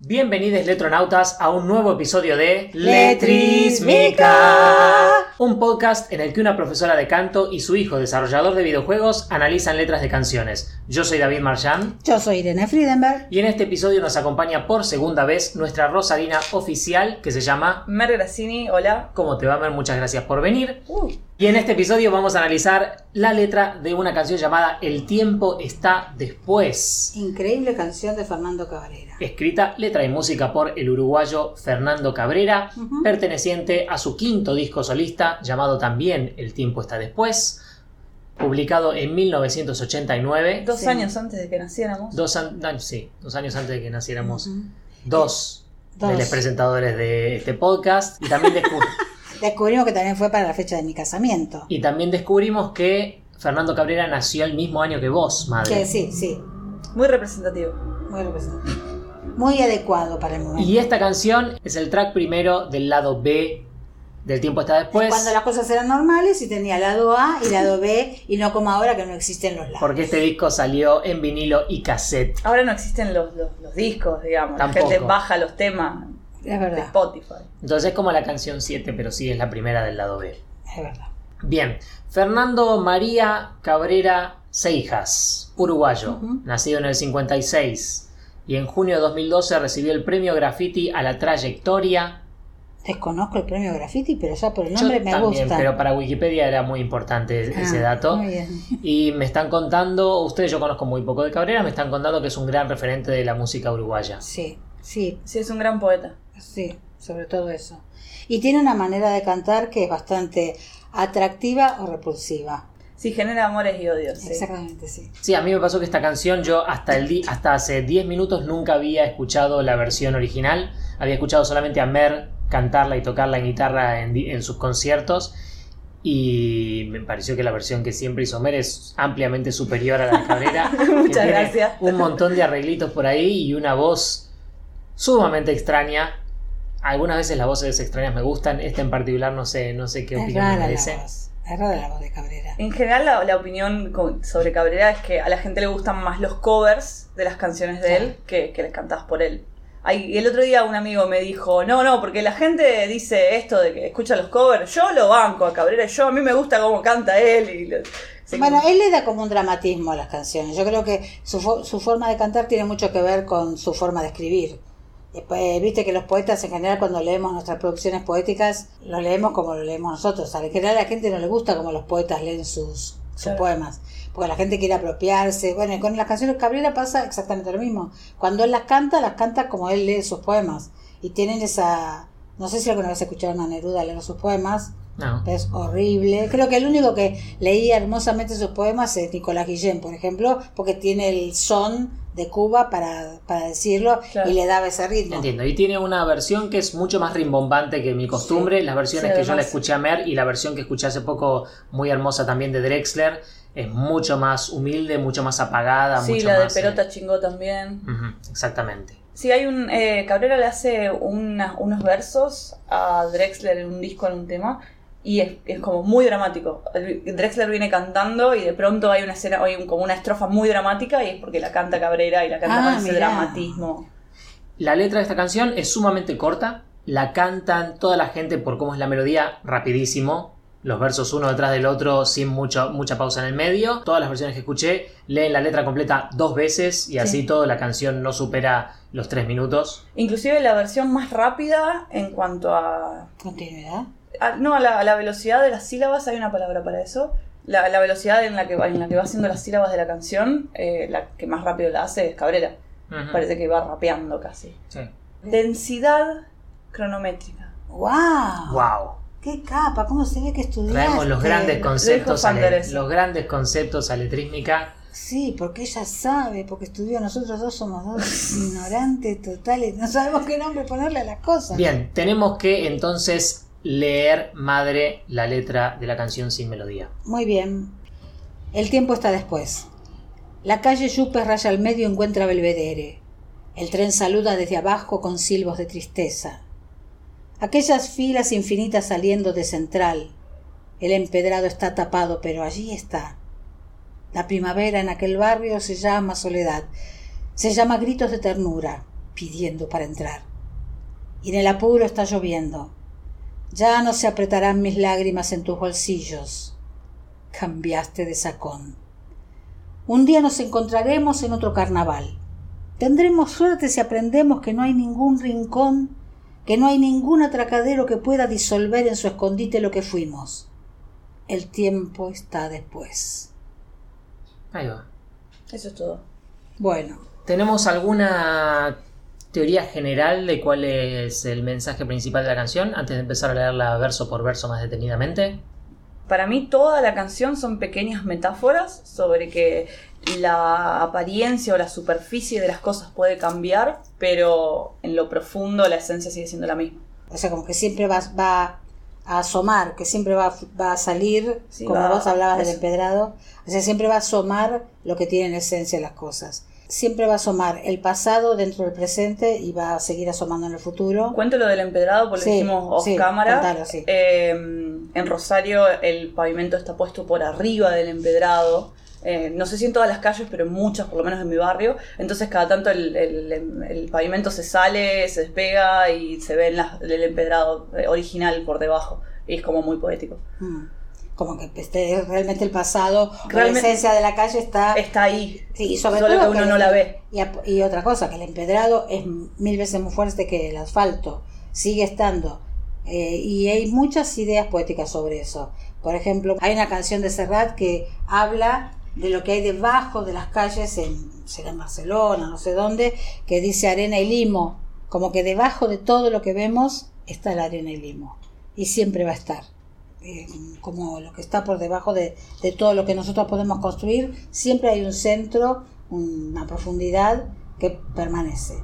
Bienvenidos letronautas a un nuevo episodio de Letrismica. un podcast en el que una profesora de canto y su hijo desarrollador de videojuegos analizan letras de canciones. Yo soy David Marchand Yo soy Irene Friedenberg. y en este episodio nos acompaña por segunda vez nuestra Rosalina oficial que se llama Mer Grassini, hola. ¿Cómo te va, Mer? Muchas gracias por venir. Uh, Y en este episodio vamos a analizar la letra de una canción llamada El tiempo está después. Increíble canción de Fernando Cabrera. Escrita, letra y música por el uruguayo Fernando Cabrera, perteneciente a su quinto disco solista llamado también El tiempo está después, publicado en 1989, dos Sí. años antes de que naciéramos. dos, an- no, sí, dos años antes de que naciéramos, dos, Dos. de los presentadores de este podcast, y también, descu- Descubrimos que también fue para la fecha de mi casamiento. y también descubrimos que Fernando Cabrera nació el mismo año que vos, madre. Que sí, sí, Muy representativo. muy representativo. Muy adecuado para el momento. Y esta canción es el track primero del lado B del tiempo está después. Cuando las cosas eran normales y tenía lado A y lado B y no como ahora que no existen los lados. Porque este disco salió en vinilo y cassette. Ahora no existen los, los, los discos, digamos. Tampoco. La gente baja los temas Es de verdad, Spotify. Entonces es como la canción 7, pero sí es la primera del lado B. es verdad. Bien, Fernando María Cabrera Seijas, uruguayo, nacido en el 56 y en junio de 2012 recibió el premio Graffiti a la trayectoria. Desconozco el premio Graffiti, pero ya por el Yo nombre me también, gusta. pero para Wikipedia era muy importante Ah, ese dato. Muy bien. Y me están contando, ustedes yo conozco muy poco de Cabrera, me están contando que es un gran referente de la música uruguaya. Sí, sí, Sí, es un gran poeta. Sí, sobre todo eso. Y tiene una manera de cantar que es bastante atractiva o repulsiva. Sí, genera amores y odios. sí. Exactamente, sí. Sí, a mí me pasó que esta canción yo hasta, el hasta hace 10 minutos nunca había escuchado la versión original. Había escuchado solamente a Mer cantarla y tocarla en guitarra en, en sus conciertos. Y me pareció que la versión que siempre hizo Mer es ampliamente superior a la de Cabrera. Muchas gracias. Un montón de arreglitos por ahí y una voz sumamente extraña. Algunas veces las voces extrañas me gustan. Esta en particular no sé, no sé qué Es opinión me la merece. voz. Es rara la voz de Cabrera. En general, la, la opinión sobre Cabrera es que a la gente le gustan más los covers de las canciones de él que, que las cantadas por él. Ay, y el otro día un amigo me dijo, no, no, porque la gente dice esto de que escucha los covers, yo lo banco a Cabrera, yo a mí me gusta cómo canta él. Y lo- sí, Bueno, él le da como un dramatismo a las canciones. Yo creo que su, su forma de cantar tiene mucho que ver con su forma de escribir. Después, viste que los poetas en general cuando leemos nuestras producciones poéticas, lo leemos como lo leemos nosotros. En general a la gente no le gusta como los poetas leen sus, sus Claro. poemas. Porque la gente quiere apropiarse. Bueno, y con las canciones de Cabrera pasa exactamente lo mismo. Cuando él las canta, las canta como él lee sus poemas. Y tienen esa... No sé si alguna vez escucharon a Neruda leer sus poemas. No. Es horrible. Creo que el único que leía hermosamente sus poemas es Nicolás Guillén, por ejemplo, porque tiene el son de Cuba para, para decirlo Claro. y le daba ese ritmo. Entiendo, y tiene una versión que es mucho más rimbombante que mi costumbre. Las versiones Sí, que yo la escuché a Mer y la versión que escuché hace poco, muy hermosa también de Drexler, es mucho más humilde, mucho más apagada. Sí, mucho la de más, eh, Perota chingó también. exactamente. Sí, hay un. eh, Cabrera le hace una- unos versos a Drexler en un disco, en un tema, y es, es como muy dramático. Drexler viene cantando y de pronto hay una escena, hay un- como una estrofa muy dramática y es porque la canta Cabrera y la canta Ah, con ese mirá. dramatismo. La letra de esta canción es sumamente corta, la cantan toda la gente por cómo es la melodía, rapidísimo. Los versos uno detrás del otro sin mucho, mucha pausa en el medio. Todas las versiones que escuché leen la letra completa dos veces y así Sí. todo la canción no supera los tres minutos. Inclusive la versión más rápida en cuanto a. Continuidad. A- no, a la, a la velocidad de las sílabas, hay una palabra para eso. La, la velocidad en la, que, va- en la que va haciendo las sílabas de la canción, eh, la que más rápido la hace es Cabrera. Parece que va rapeando casi. Sí. Densidad cronométrica. ¡Wow! Wow. ¡Qué capa! ¿Cómo se ve que estudiaste? Traemos los grandes conceptos, a le- Fanderes. los grandes conceptos a letrísmica. Sí, porque ella sabe, porque estudió. Nosotros dos somos dos ignorantes totales. No sabemos qué nombre ponerle a las cosas. Bien, tenemos que entonces leer, madre, la letra de la canción sin melodía. Muy bien. El tiempo está después. La calle Yupe raya al medio encuentra Belvedere. El tren saluda desde abajo con silbos de tristeza. Aquellas filas infinitas saliendo de Central. El empedrado está tapado, pero allí está. La primavera en aquel barrio se llama soledad. Se llama gritos de ternura. pidiendo para entrar. Y en el apuro está lloviendo. Ya no se apretarán mis lágrimas en tus bolsillos. Cambiaste de sacón. Un día nos encontraremos en otro carnaval. Tendremos suerte si aprendemos que no hay ningún rincón, que no hay ningún atracadero que pueda disolver en su escondite lo que fuimos. El tiempo está después. Ahí va. Eso es todo. Bueno, ¿Tenemos alguna teoría general de cuál es el mensaje principal de la canción antes de empezar a leerla verso por verso más detenidamente? Para mí toda la canción son pequeñas metáforas sobre que la apariencia o la superficie de las cosas puede cambiar, pero en lo profundo la esencia sigue siendo la misma. o sea, como que siempre va, va a asomar, que siempre va, va a salir, Sí, como va- vos hablabas del empedrado, o sea, siempre va a asomar lo que tiene en esencia las cosas. Siempre va a asomar el pasado dentro del presente y va a seguir asomando en el futuro. Cuento lo del empedrado porque Sí, lo dijimos off sí, cámara. contalo, sí. Eh, en Rosario el pavimento está puesto por arriba del empedrado. Eh, no sé si en todas las calles, pero en muchas, por lo menos en mi barrio. Entonces cada tanto el, el- el pavimento se sale, se despega y se ve en la- el empedrado eh, original por debajo. Y es como muy poético. Mm. Como que esté realmente el pasado, la esencia de la calle está... Está ahí. Sí, sobre Solo todo que uno no la ve. Y otra cosa, que el empedrado es mil veces más fuerte que el asfalto, sigue estando. Eh, y hay muchas ideas poéticas sobre eso. Por ejemplo, hay una canción de Serrat que habla de lo que hay debajo de las calles en, será en Barcelona, no sé dónde, que dice arena y limo. Como que debajo de todo lo que vemos está la arena y limo. Y siempre va a estar. Eh, como lo que está por debajo de, de todo lo que nosotros podemos construir, siempre hay un centro, una profundidad que permanece.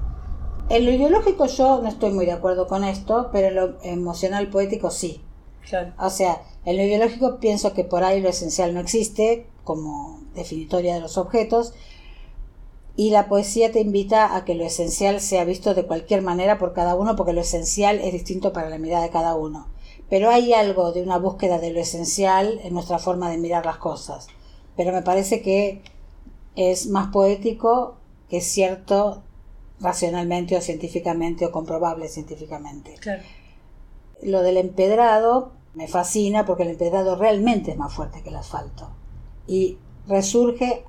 En lo ideológico yo no estoy muy de acuerdo con esto, pero en lo emocional poético sí. Claro. O sea, en lo ideológico pienso que por ahí lo esencial no existe como definitoria de los objetos y la poesía te invita a que lo esencial sea visto de cualquier manera por cada uno porque lo esencial es distinto para la mirada de cada uno. Pero hay algo de una búsqueda de lo esencial en nuestra forma de mirar las cosas. Pero me parece que es más poético que cierto racionalmente o científicamente o comprobable científicamente. Claro. Lo del empedrado me fascina porque el empedrado realmente es más fuerte que el asfalto y resurge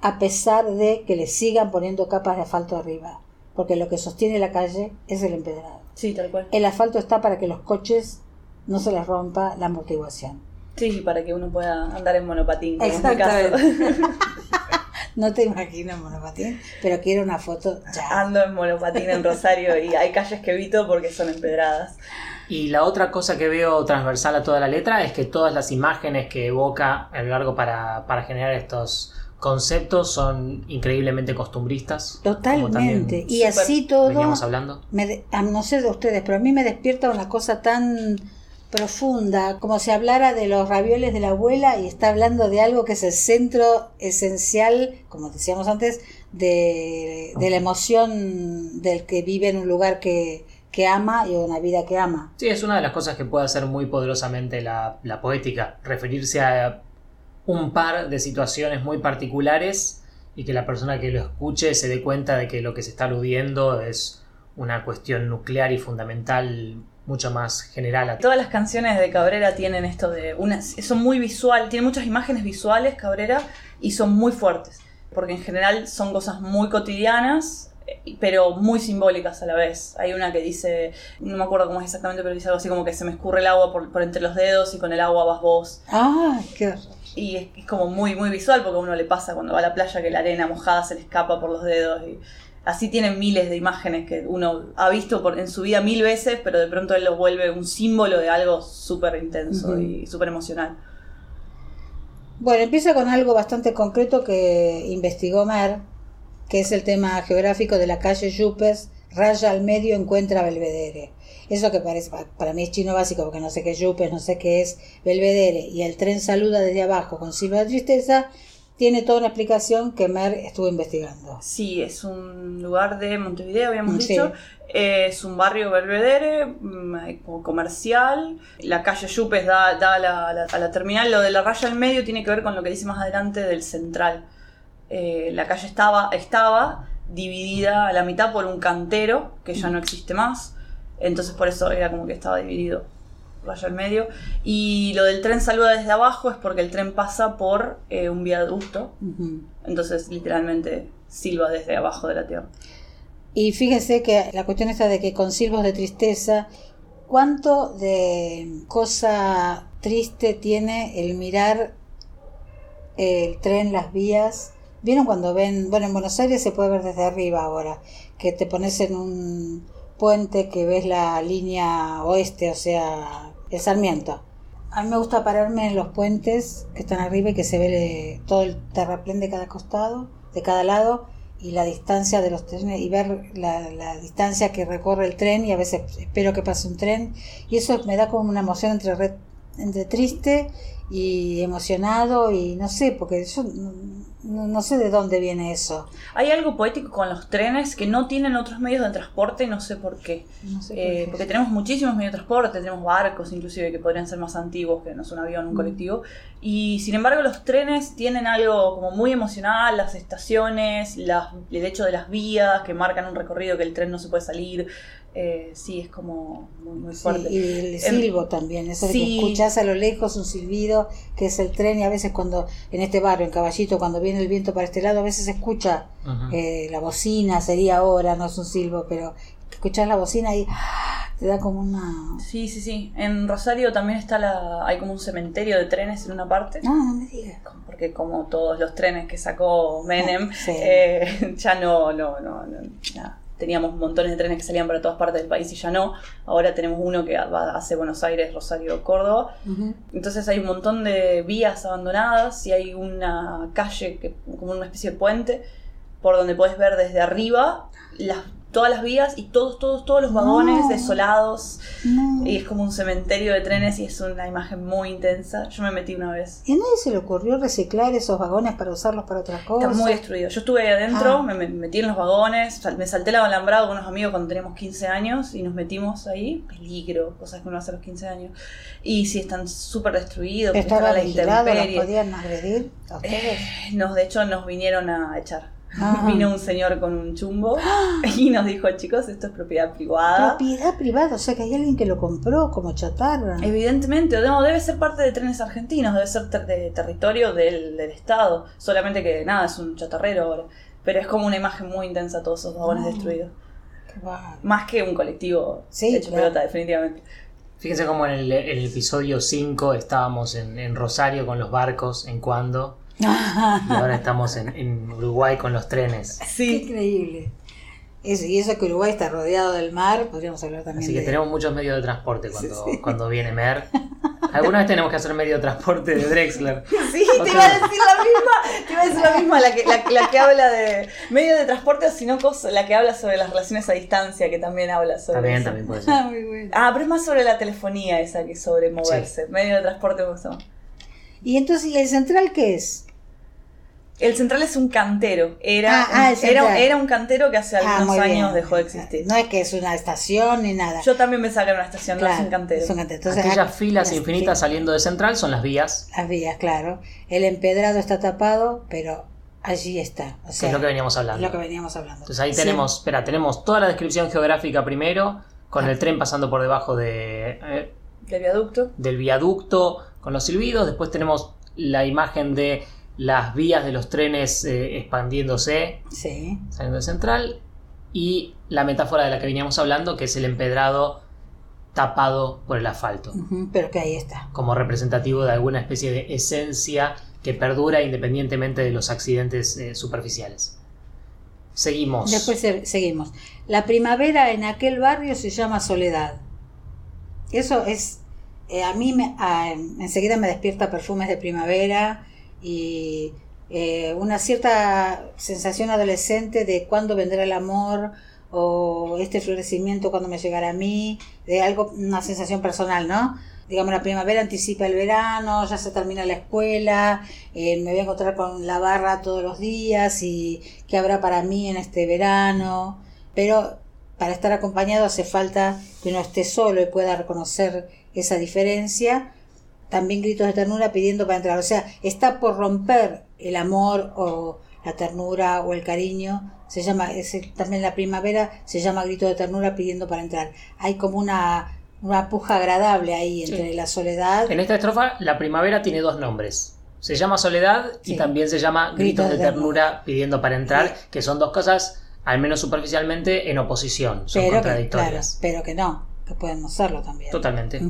a pesar de que le sigan poniendo capas de asfalto arriba, porque lo que sostiene la calle es el empedrado. Sí, tal cual. El asfalto está para que los coches no se les rompa la amortiguación. Sí, para que uno pueda andar en monopatín. como en mi caso. Exactamente. no te imagino en monopatín, pero quiero una foto ya. Ando en monopatín en Rosario y hay calles que evito porque son empedradas. Y la otra cosa que veo transversal a toda la letra es que todas las imágenes que evoca a lo largo para, para generar estos conceptos son increíblemente costumbristas. Totalmente. Y así todo... Veníamos hablando. me de- ah, no sé de ustedes, pero a mí me despierta una cosa tan profunda, como si hablara de los ravioles de la abuela y está hablando de algo que es el centro esencial, como decíamos antes, de, de la emoción del que vive en un lugar que, que ama y una vida que ama. Sí, es una de las cosas que puede hacer muy poderosamente la, la poética, referirse a un par de situaciones muy particulares y que la persona que lo escuche se dé cuenta de que lo que se está aludiendo es una cuestión nuclear y fundamental mucho más general. a- Todas las canciones de Cabrera tienen esto de una, son muy visual, tienen muchas imágenes visuales Cabrera y son muy fuertes, porque en general son cosas muy cotidianas, eh, pero muy simbólicas a la vez. Hay una que dice, no me acuerdo cómo es exactamente, pero dice algo así como que se me escurre el agua por, por entre los dedos y con el agua vas vos. ¡Ay, qué horror! Y es, es como muy, muy visual porque a uno le pasa cuando va a la playa que la arena mojada se le escapa por los dedos. Y así tienen miles de imágenes que uno ha visto por, en su vida mil veces, pero de pronto él lo vuelve un símbolo de algo súper intenso y súper emocional. Bueno, empieza con algo bastante concreto que investigó Mer, que es el tema geográfico de la calle Yupes, raya al medio, encuentra Belvedere. Eso que parece, pa- para mí es chino básico, porque no sé qué es Yupes, no sé qué es Belvedere, y el tren saluda desde abajo con silba de tristeza, tiene toda una explicación que Mer estuvo investigando. Sí, es un lugar de Montevideo, habíamos Sí. dicho. Eh, es un barrio belvedere, mm, comercial. La calle Yupes da, da a, la, a la- a la terminal. Lo de la raya al medio tiene que ver con lo que dice más adelante del central. Eh, la calle estaba, estaba dividida a la mitad por un cantero que ya no existe más. Entonces por eso era como que estaba dividido vaya al medio. Y lo del tren saluda desde abajo es porque el tren pasa por eh, un viaducto. Entonces literalmente silba desde abajo de la tierra. Y fíjense que la cuestión está de que con silbos de tristeza, ¿cuánto de cosa triste tiene el mirar el tren, las vías? ¿Vieron cuando ven, bueno, en Buenos Aires se puede ver desde arriba ahora, que te pones en un puente que ves la línea oeste, o sea, el Sarmiento. A mí me gusta pararme en los puentes que están arriba y que se ve todo el terraplén de cada costado, de cada lado, y la distancia de los trenes y ver la, la distancia que recorre el tren y a veces espero que pase un tren y eso me da como una emoción entre, re- entre triste y emocionado y no sé, porque yo no, sé de dónde viene eso. Hay algo poético con los trenes que no tienen otros medios de transporte, no sé por qué. No sé por Eh, qué. porque tenemos muchísimos medios de transporte, tenemos barcos inclusive que podrían ser más antiguos que no es un avión, un Mm. colectivo. Y sin embargo los trenes tienen algo como muy emocional, las estaciones, las- el hecho de las vías que marcan un recorrido que el tren no se puede salir. Eh, sí, es como muy, muy Sí, fuerte. y el silbo también, eso de sí. que escuchás a lo lejos un silbido, que es el tren, y a veces cuando en este barrio, en Caballito, cuando viene el viento para este lado, a veces se escucha eh, la bocina, sería ahora, no es un silbo, pero escuchás la bocina y ¡ah! te da como una... Sí, sí, sí. En Rosario también está la, hay como un cementerio de trenes en una parte. No, no me digas. porque como todos los trenes que sacó Menem, Ah, Sí. eh, ya no, no, no, no, ya teníamos montones de trenes que salían para todas partes del país y ya no. Ahora tenemos uno que va hacia Buenos Aires, Rosario, Córdoba. Entonces hay un montón de vías abandonadas y hay una calle, que, como una especie de puente, por donde puedes ver desde arriba las, todas las vías y todos, todos, todos los vagones No. desolados. No. Y es como un cementerio de trenes y es una imagen muy intensa. Yo me metí una vez. ¿Y a nadie se le ocurrió reciclar esos vagones para usarlos para otras cosas? Está muy destruido. Yo estuve ahí adentro, Ah. me, me metí en los vagones, me salté el alambrado con unos amigos cuando teníamos 15 años y nos metimos ahí. Peligro, cosas que uno hace a los 15 años. Y sí, están súper destruidos, que están a ¿Estaba la? ¿Los podían agredir a ustedes? Nos, de hecho, nos vinieron a echar. Ah. Vino un señor con un chumbo y nos dijo, chicos, esto es propiedad privada. Propiedad privada, o sea que hay alguien que lo compró como chatarra. Evidentemente, no, debe ser parte de trenes argentinos, debe ser ter- de territorio del, del Estado. Solamente que nada, es un chatarrero ahora. Pero es como una imagen muy intensa todos esos vagones destruidos. Qué. Más que un colectivo Sí, hecho claro. pelota, definitivamente. Fíjense cómo en el, episodio 5 estábamos en, en Rosario con los barcos, en cuando, y ahora estamos en, en Uruguay con los trenes. Qué Sí. increíble. Eso, y eso que Uruguay está rodeado del mar, podríamos hablar también Así que de... tenemos muchos medios de transporte cuando, cuando viene Mer. Alguna vez tenemos que hacer medio de transporte de Drexler. Sí, te iba a decir la misma, te iba a decir la misma, la que, la, la que habla de medio de transporte, o si no, cosa- la que habla sobre las relaciones a distancia, que también habla sobre También, eso. también puede ser. Ah, muy bueno. Ah, pero es más sobre la telefonía esa que sobre moverse. Medio de transporte gusta más. Y entonces, ¿y el central qué es? El central es un cantero. Era, Ah, ah, un, el central. era, era un cantero que hace Ah, algunos años bien. dejó de existir. No es que es una estación ni nada. Yo también me saqué una estación, no es un cantero. es un cantero. Entonces, Aquellas ah, filas las- infinitas saliendo de Central son las vías, Las vías, claro. El empedrado está tapado, pero allí está. O que sea, es lo que veníamos es hablando. lo que veníamos hablando. Entonces ahí Sí. tenemos, espera, tenemos toda la descripción geográfica primero, con el tren pasando por debajo de, eh, De viaducto. del viaducto con los silbidos, después tenemos la imagen de las vías de los trenes eh, expandiéndose, Sí. saliendo de central, y la metáfora de la que veníamos hablando, que es el empedrado tapado por el asfalto, Pero que ahí está. como representativo de alguna especie de esencia que perdura independientemente de los accidentes eh, superficiales. Seguimos. Después se- seguimos. La primavera en aquel barrio se llama soledad. Eso es, eh, a mí me, a- enseguida me despierta perfumes de primavera y eh, una cierta sensación adolescente de cuándo vendrá el amor o este florecimiento cuando me llegará a mí, de algo, una sensación personal, ¿no? Digamos, la primavera anticipa el verano, ya se termina la escuela, eh, me voy a encontrar con la barra todos los días y qué habrá para mí en este verano. Pero para estar acompañado hace falta que uno esté solo y pueda reconocer esa diferencia. También gritos de ternura pidiendo para entrar. O sea, está por romper el amor o la ternura o el cariño, se llama, es también la primavera se llama grito de ternura pidiendo para entrar. Hay como una, una puja agradable ahí entre Sí. la soledad. En esta estrofa, la primavera tiene dos nombres. Se llama soledad y también se llama Gritos gritos de de ternura pidiendo para entrar, que son dos cosas, al menos superficialmente, en oposición. Son pero que, claro, contradictorias. pero que no, que pueden no serlo también. Totalmente.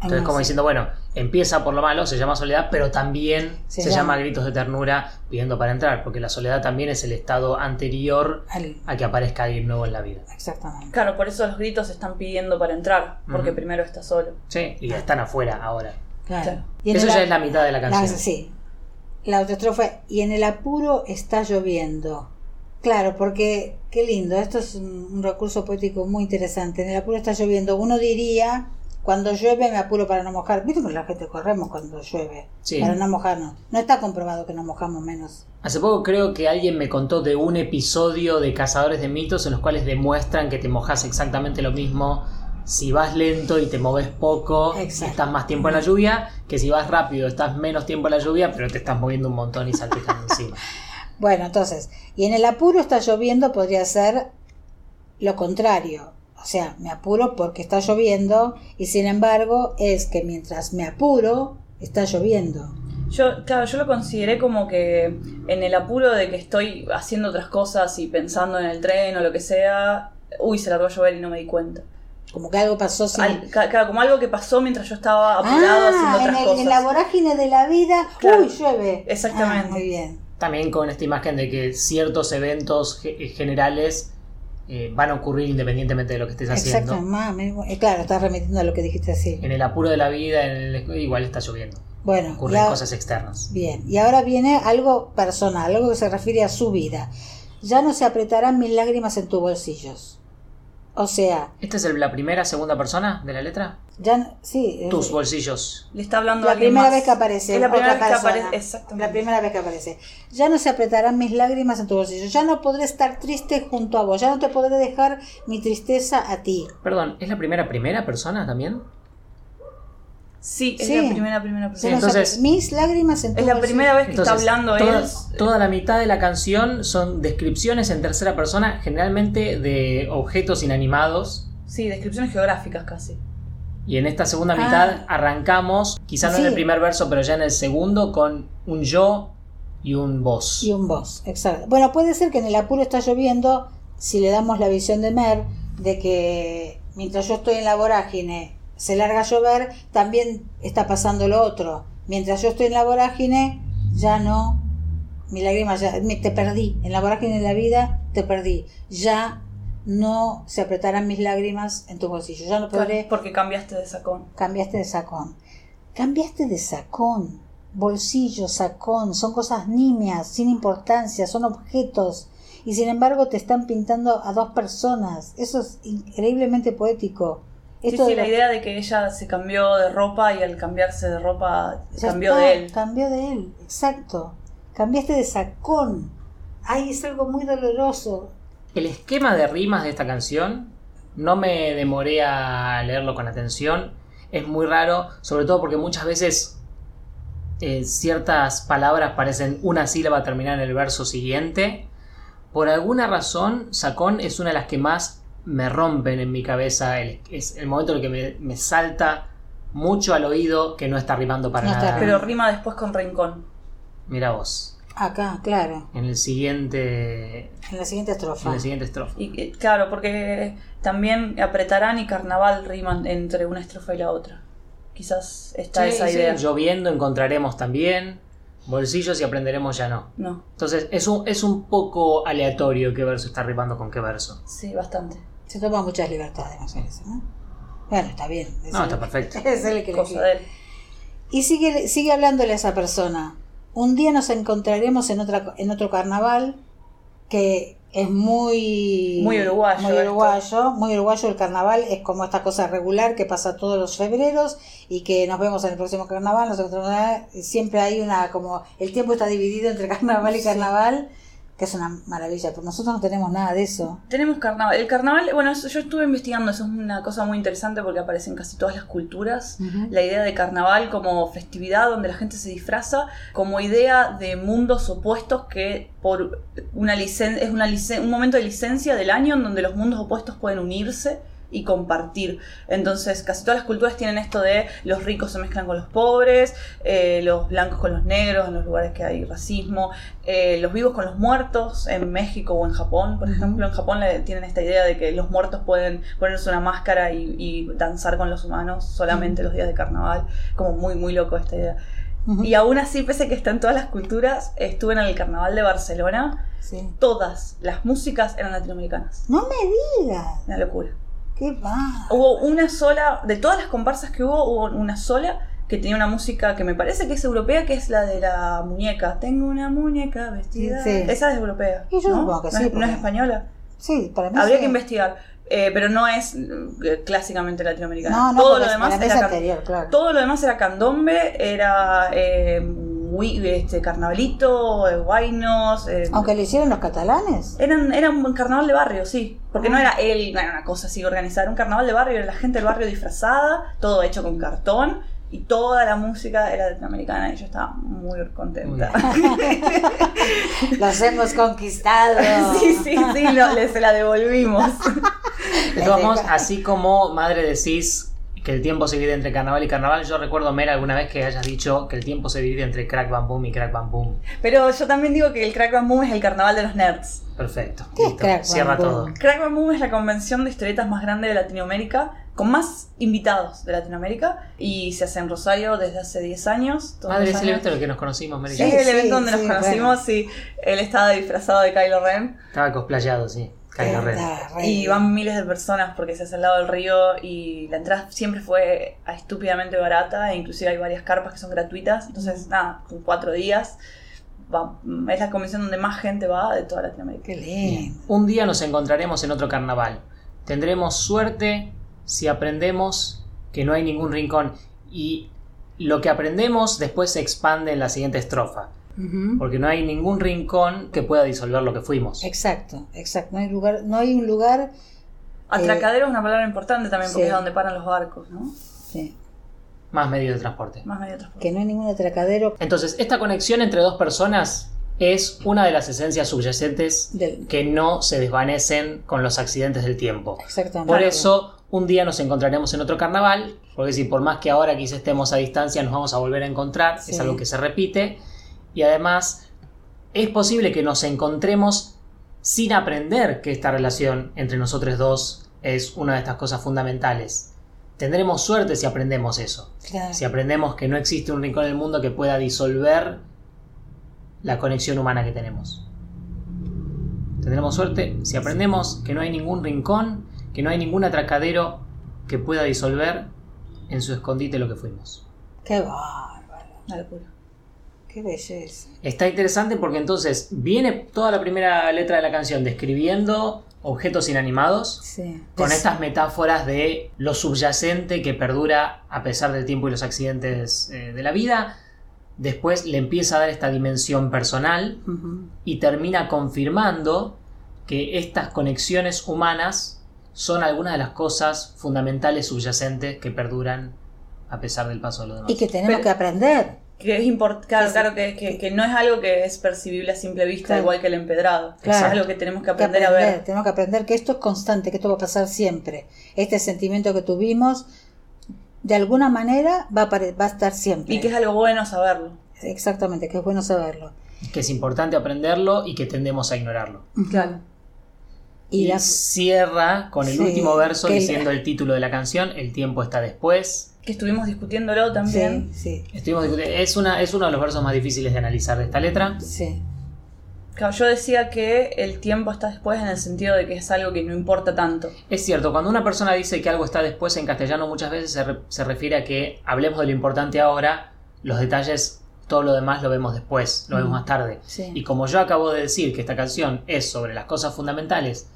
Entonces, como diciendo, bueno, empieza por lo malo, se llama soledad, pero también Se se, llama- llama gritos de ternura pidiendo para entrar, porque la soledad también es el estado anterior Al- a que aparezca alguien nuevo en la vida. exactamente. Claro, por eso los gritos están pidiendo para entrar, porque primero está solo. Sí, y ya están afuera ahora. Claro. Claro. Y en Eso ya es la mitad de la la- canción. sí. La otra estrofa, y en el apuro está lloviendo. Claro, porque qué lindo, esto es un, un recurso poético muy interesante. En el apuro está lloviendo. Uno diría, cuando llueve me apuro para no mojar. Viste que la gente corremos cuando llueve, Sí. para no mojarnos. No está comprobado que nos mojamos menos. Hace poco creo que alguien me contó de un episodio de Cazadores de Mitos en los cuales demuestran que te mojas exactamente lo mismo si vas lento y te moves poco, Exacto. estás más tiempo en la lluvia, que si vas rápido estás menos tiempo en la lluvia, pero te estás moviendo un montón y salpicando encima. Bueno, entonces, y en el apuro está lloviendo podría ser lo contrario. O sea, me apuro porque está lloviendo y sin embargo es que mientras me apuro está lloviendo. Yo, claro, yo lo consideré como que en el apuro de que estoy haciendo otras cosas y pensando en el tren o lo que sea, uy, se largó a llover y no me di cuenta. Como que algo pasó sin... Al- claro, como algo que pasó mientras yo estaba apurado Ah, haciendo en, otras el- cosas. en la vorágine de la vida, Claro. uy, llueve. Exactamente. Ah, muy bien. También con esta imagen de que ciertos eventos eh, generales eh, van a ocurrir independientemente de lo que estés haciendo. Exacto, mami. Eh, claro, estás remitiendo a lo que dijiste así. En el apuro de la vida, en el- igual está lloviendo. Bueno, Ocurren cosas externas. Bien, y ahora viene algo personal, algo que se refiere a su vida. Ya no se apretarán mis lágrimas en tus bolsillos. O sea, ¿Esta es el- la primera, segunda persona de la letra? Ya sí, eh, Tus bolsillos. Le está hablando a la alguien primera más. vez que aparece. Es la primera otra vez que persona. aparece. Exactamente. La primera vez que aparece. Ya no se apretarán mis lágrimas en tus bolsillos. Ya no podré estar triste junto a vos. Ya no te podré dejar mi tristeza a ti. Perdón, ¿es la primera primera persona también? Sí, es Sí. la primera, primera persona. se entonces- mis lágrimas en tus Es la primera vez que Entonces, está hablando toda, él. toda la mitad de la canción son descripciones en tercera persona, generalmente de objetos inanimados. Sí, descripciones geográficas casi. Y en esta segunda Ah. mitad arrancamos, quizá no en el primer verso, pero ya en el segundo, con un yo y un vos. Y un vos, exacto. Bueno, puede ser que en el apuro está lloviendo, si le damos la visión de Mer, de que mientras yo estoy en la vorágine se larga a llover, también está pasando lo otro. Mientras yo estoy en la vorágine, ya no, mi lágrima ya, me- te perdí. En la vorágine de la vida, te perdí. Ya no se apretarán mis lágrimas en tus bolsillos. Ya no podré Porque cambiaste de sacón. Cambiaste de sacón. Cambiaste de sacón. Bolsillo, sacón, son cosas nimias, sin importancia, son objetos. Y sin embargo te están pintando a dos personas. Eso es increíblemente poético. Sí, Esto sí, de la lo- idea de que ella se cambió de ropa y al cambiarse de ropa ya cambió está, de él. Cambió de él, exacto. Cambiaste de sacón. Ay, es algo muy doloroso. El esquema de rimas de esta canción, no me demoré a leerlo con atención. Es muy raro, sobre todo porque muchas veces eh, ciertas palabras parecen una sílaba terminar en el verso siguiente. Por alguna razón, Sacón es una de las que más me rompen en mi cabeza. El- es el momento en el que me, me salta mucho al oído que no está rimando para No está nada. Pero rima después con rincón. Mira vos. Acá, claro, En el siguiente. en la siguiente estrofa. En la siguiente estrofa. Y claro, porque también apretarán y carnaval riman entre una estrofa y la otra. Quizás está Sí, esa sí, idea. Lloviendo encontraremos también. Bolsillos y aprenderemos ya no. No, Entonces es un, es un poco aleatorio qué verso está rimando con qué verso. sí, bastante. Se toma muchas libertades, me parece, ¿no? Bueno, está bien. es No, el- está perfecto. Es el que Cosa de él. Y sigue, sigue hablándole a esa persona. Un día nos encontraremos en, otra, en otro carnaval que es muy... Muy uruguayo Muy esto. uruguayo. Muy uruguayo el carnaval. Es como esta cosa regular que pasa todos los febreros y que nos vemos en el próximo carnaval. Nos encontramos, siempre hay una como... El tiempo está dividido entre carnaval y Sí. Que es una maravilla, pero nosotros no tenemos nada de eso. Tenemos carnaval. El carnaval, bueno, eso- yo estuve investigando, eso es una cosa muy interesante porque aparece en casi todas las culturas. La idea de carnaval como festividad donde la gente se disfraza, como idea de mundos opuestos que por una licen es una licen- un momento de licencia del año en donde los mundos opuestos pueden unirse y compartir. Entonces, casi todas las culturas tienen esto de los ricos se mezclan con los pobres, eh, los blancos con los negros en los lugares que hay racismo, eh, los vivos con los muertos en México o en Japón, por ejemplo. En Japón le- tienen esta idea de que los muertos pueden ponerse una máscara y, y danzar con los humanos solamente los días de carnaval. Como muy, muy loco esta idea. Y aún así, pese a que está en todas las culturas, estuve en el carnaval de Barcelona. Sí. Todas las músicas eran latinoamericanas. No me digas, Una locura. Qué va. Hubo una sola, de todas las comparsas que hubo, hubo una sola que tenía una música que me parece que es europea, que es la de la muñeca. Tengo una muñeca vestida. Sí. Esa es europea. Y yo ¿no? que ¿No sí, es- ¿No es porque- española? Sí, para mí Habría sí. que investigar. Eh, pero no es eh, clásicamente latinoamericana. No, no, todo, lo demás era anterior, claro. todo lo demás era candombe, era eh, este, carnavalito, eh, guainos. eh, Aunque lo hicieron los catalanes. Eran, era un carnaval de barrio, sí. Porque no era él, no era una cosa así organizada. Era un carnaval de barrio, era la gente del barrio disfrazada, todo hecho con cartón. Y toda la música era latinoamericana y yo estaba muy contenta. Los hemos conquistado. sí, sí, sí, no, le, se la devolvimos. Modos, así como madre decís que el tiempo se divide entre carnaval y carnaval, yo recuerdo, Mera, alguna vez que hayas dicho que el tiempo se divide entre crack bam boom y crack bam boom. Pero yo también digo que el Crack Bam Boom es el carnaval de los nerds. Perfecto. ¿Qué es listo, Crack Bam Cierra Boom? todo. Crack Bam Boom es la convención de historietas más grande de Latinoamérica, con más invitados de Latinoamérica, y se hace en Rosario desde hace 10 años. Madre, es el evento en el que nos conocimos, Mary. Sí, es Sí, el sí, evento donde sí, nos bueno. conocimos y él estaba disfrazado de Kylo Ren. Estaba cosplayado, sí. Kylo Ren. Y van miles de personas porque se hace al lado del río y la entrada siempre fue estúpidamente barata e inclusive hay varias carpas que son gratuitas. Entonces, nada, con cuatro días va- es la convención donde más gente va de toda Latinoamérica. Qué lindo. Un día nos encontraremos en otro carnaval. Tendremos suerte si aprendemos que no hay ningún rincón. Y lo que aprendemos después se expande en la siguiente estrofa. Porque no hay ningún rincón que pueda disolver lo que fuimos. Exacto, exacto. No hay lugar, no hay un lugar. Atracadero es una palabra importante también porque sí. es donde paran los barcos, ¿no? sí, Más medios de transporte. Más medio de transporte. que no hay ningún atracadero Entonces, esta conexión entre dos personas es una de las esencias subyacentes del. que no se desvanecen con los accidentes del tiempo. Exactamente. Por eso, un día nos encontraremos en otro carnaval, porque si por más que ahora quizá estemos a distancia nos vamos a volver a encontrar, Sí. es algo que se repite, y además es posible que nos encontremos sin aprender que esta relación entre nosotros dos es una de estas cosas fundamentales. Tendremos suerte si aprendemos eso, Claro. si aprendemos que no existe un rincón del mundo que pueda disolver la conexión humana que tenemos. Tendremos suerte si aprendemos que no hay ningún rincón, que no hay ningún atracadero que pueda disolver en su escondite lo que fuimos. Qué bárbaro. Una locura. Qué belleza. Está interesante porque entonces viene toda la primera letra de la canción describiendo objetos inanimados Sí. con estas metáforas de lo subyacente que perdura a pesar del tiempo y los accidentes eh, de la vida. Después le empieza a dar esta dimensión personal y termina confirmando que estas conexiones humanas son algunas de las cosas fundamentales subyacentes que perduran a pesar del paso de los demás. Y que tenemos Pero- que aprender. Que es importante, claro, Sí, sí. claro que, que, que no es algo que es percibible a simple vista, Claro. igual que el empedrado. Claro. Es algo que tenemos que que aprender, a ver. Tenemos que aprender que esto es constante, que esto va a pasar siempre. Este sentimiento que tuvimos, de alguna manera, va a, apare- va a estar siempre. Y que es algo bueno saberlo. Exactamente, que es bueno saberlo. Que es importante aprenderlo y que tendemos a ignorarlo. Claro. Y, Y, la- cierra con el Sí, último verso diciendo el título de la canción, El tiempo está después. Que estuvimos discutiéndolo también. Sí, sí, Estuvimos discutiendo- es, una, es uno de los versos más difíciles de analizar de esta letra. sí. Claro, yo decía que el tiempo está después en el sentido de que es algo que no importa tanto. Es cierto, cuando una persona dice que algo está después en castellano muchas veces se, re- se refiere a que hablemos de lo importante ahora, los detalles, todo lo demás lo vemos después, lo vemos Mm. más tarde. Sí. Y como yo acabo de decir que esta canción es sobre las cosas fundamentales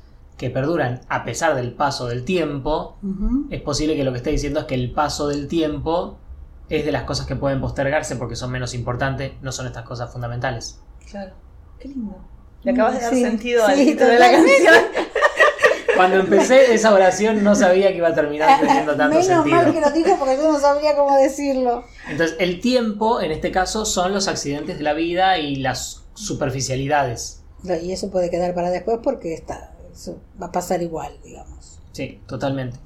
que perduran a pesar del paso del tiempo, es posible que lo que esté diciendo es que el paso del tiempo es de las cosas que pueden postergarse porque son menos importantes, no son estas cosas fundamentales. Claro. Qué lindo. Le acabas de dar Sí, sentido al sí, título de la canción. Cuando empecé esa oración no sabía que iba a terminar teniendo tanto Menos sentido. mal que lo dijo porque yo no sabría cómo decirlo. Entonces, el tiempo, en este caso, son los accidentes de la vida y las superficialidades. Y eso puede quedar para después porque está, eso va a pasar igual, digamos. Sí, totalmente.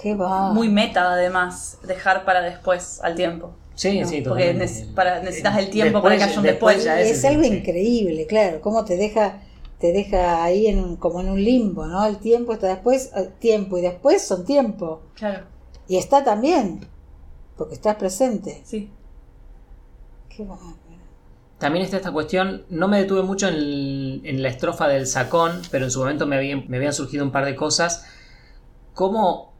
Qué va. Muy meta, además, dejar para después al tiempo. Sí, No, sí, Porque totalmente. nece- para- necesitas el tiempo para que haya un después. ya es, algo sí. increíble, claro. Cómo te deja, te deja ahí en un- como en un limbo, ¿no? El tiempo está después, eh, tiempo y después son tiempo. Claro, Y está también, porque estás presente. sí. Qué bárbaro. También está esta cuestión, no me detuve mucho en, el- en la estrofa del sacón, pero en su momento me habían, me habían surgido un par de cosas. ¿Cómo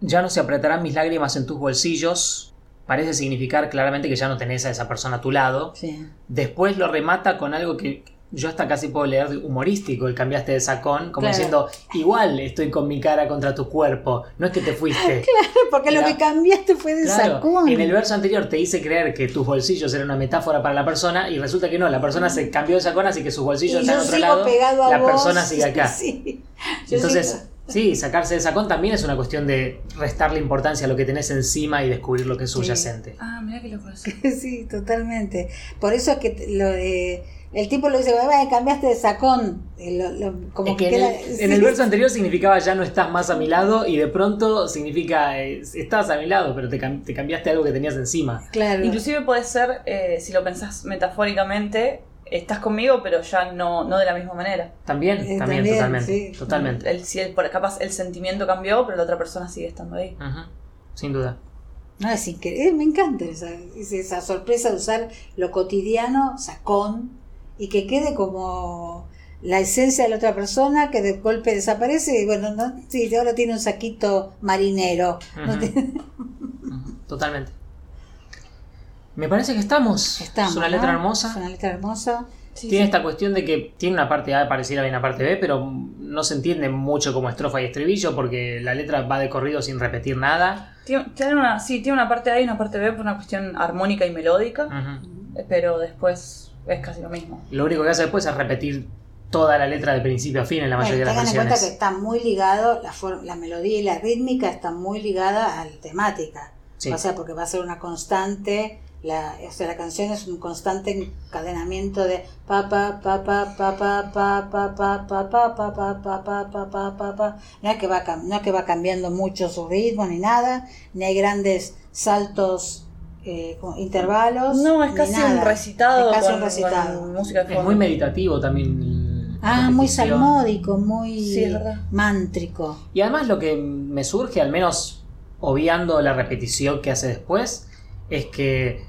ya no se apretarán mis lágrimas en tus bolsillos? Parece significar claramente que ya no tenés a esa persona a tu lado. Sí. Después lo remata con algo que yo hasta casi puedo leer humorístico, el cambiaste de sacón, como Claro. diciendo, igual estoy con mi cara contra tu cuerpo, no es que te fuiste. Porque lo Claro. que cambiaste fue de Claro, sacón. en el verso anterior te hice creer que tus bolsillos eran una metáfora para la persona y resulta que no, la persona se cambió de sacón así que sus bolsillos y están yo en otro sigo lado, pegado a la vos. persona sigue acá. Sí. Entonces, sigo- sí, sacarse de sacón también es una cuestión de restarle importancia a lo que tenés encima y descubrir lo que es subyacente. Ah, mira que lo conocí. Sí, totalmente. Por eso es que lo de, el tipo lo dice, "Bueno, cambiaste de sacón. Eh, lo- lo- como Es que en, queda- el, sí. en el verso anterior significaba ya no estás más a mi lado y de pronto significa eh, estás a mi lado, pero te, cam- te cambiaste algo que tenías encima. Claro. Inclusive puede ser, eh, si lo pensás metafóricamente, estás conmigo, pero ya no, no de la misma manera. También, Eh, también, también, totalmente. sí. Totalmente. El, si el, por- capaz el sentimiento cambió, pero la otra persona sigue estando ahí. Sin duda. No, es increíble. Me encanta esa, es esa sorpresa de usar lo cotidiano, sacón, y que quede como la esencia de la otra persona que de golpe desaparece. Y bueno, no, sí, ahora tiene un saquito marinero. No tiene- Totalmente. Me parece que estamos. Estamos, es una letra ¿no? hermosa. Es una letra hermosa. Sí, tiene sí. esta cuestión de que tiene una parte A pareciera bien una parte B, pero no se entiende mucho como estrofa y estribillo porque la letra va de corrido sin repetir nada. Tiene, tiene una, sí, tiene una parte A y una parte B por una cuestión armónica y melódica, eh, pero después es casi lo mismo. Lo único que hace después es repetir toda la letra de principio a fin en la Bueno, mayoría de las tengan en cuenta que canciones. está muy ligado, la, la melodía y la rítmica están muy ligadas a la temática. Sí. O sea, porque va a ser una constante, la, o sea, la canción es un constante encadenamiento de pa pa pa pa pa pa pa pa pa pa pa pa pa pa pa pa pa pa pa no es que va cam- no es que va cambiando mucho su ritmo ni nada, ni hay grandes saltos eh, intervalos. No, es casi nada. un recitado, Es casi con, un recitado. con música de Es fondo. muy meditativo también. Ah, muy salmódico, muy Sí, mántrico. Y además lo que me surge, al menos obviando la repetición que hace después, es que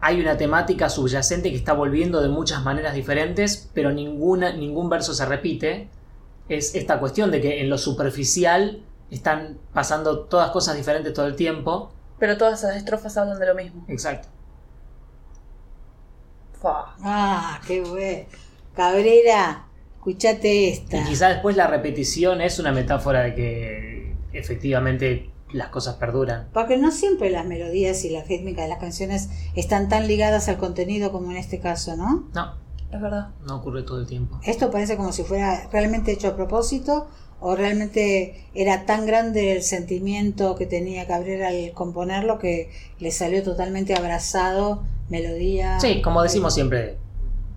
hay una temática subyacente que está volviendo de muchas maneras diferentes, pero ninguna, ningún verso se repite. Es esta cuestión de que en lo superficial están pasando todas cosas diferentes todo el tiempo. Pero todas esas estrofas hablan de lo mismo. Exacto. Fua. Ah, qué bueno. Cabrera, escuchate esta. Y quizá después la repetición es una metáfora de que efectivamente las cosas perduran. Porque no siempre las melodías y la rítmica de las canciones están tan ligadas al contenido como en este caso, ¿no? No, Es verdad. no ocurre todo el tiempo. Esto parece como si fuera realmente hecho a propósito o realmente era tan grande el sentimiento que tenía Cabrera al componerlo que le salió totalmente abrazado melodía. Sí, como decimos siempre,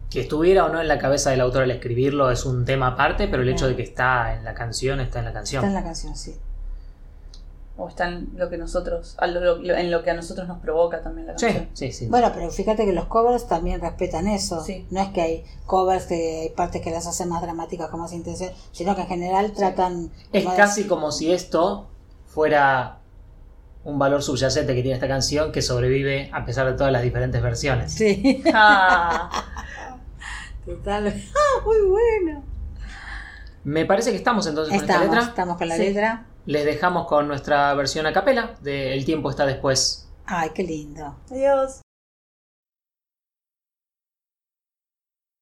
que estuviera o no en la cabeza del autor al escribirlo es un tema aparte, pero el hecho de que está en la canción está en la canción. Está en la canción, sí. O está en lo que nosotros, a lo- lo- en lo que a nosotros nos provoca también la Sí, canción. sí, sí. Bueno, pero fíjate que los covers también respetan eso. Sí. No es que hay covers que hay partes que las hacen más dramáticas con más intención, sino que en general tratan. es de- casi como si esto fuera un valor subyacente que tiene esta canción que sobrevive a pesar de todas las diferentes versiones. Sí, Ah, total. Ah, muy bueno. Me parece que estamos entonces con esta letra. estamos con la Sí. letra. Les dejamos con nuestra versión a capela de El tiempo está después. Ay, qué lindo. adiós.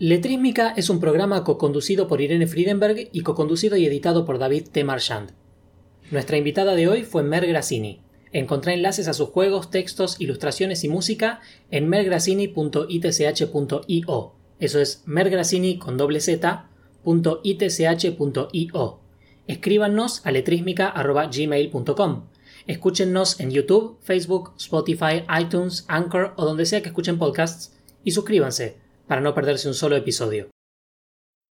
Letrísmica es un programa co-conducido por Irene Friedenberg y co-conducido y editado por David T. Marchand. Nuestra invitada de hoy fue Mer Grassini. Encontrá enlaces a sus juegos, textos, ilustraciones y música en mergrassini.itch.io. Eso es mergrassini con doble z, Escríbanos a letrísmica.gmail.com. Escúchennos en YouTube, Facebook, Spotify, iTunes, Anchor o donde sea que escuchen podcasts y suscríbanse para no perderse un solo episodio.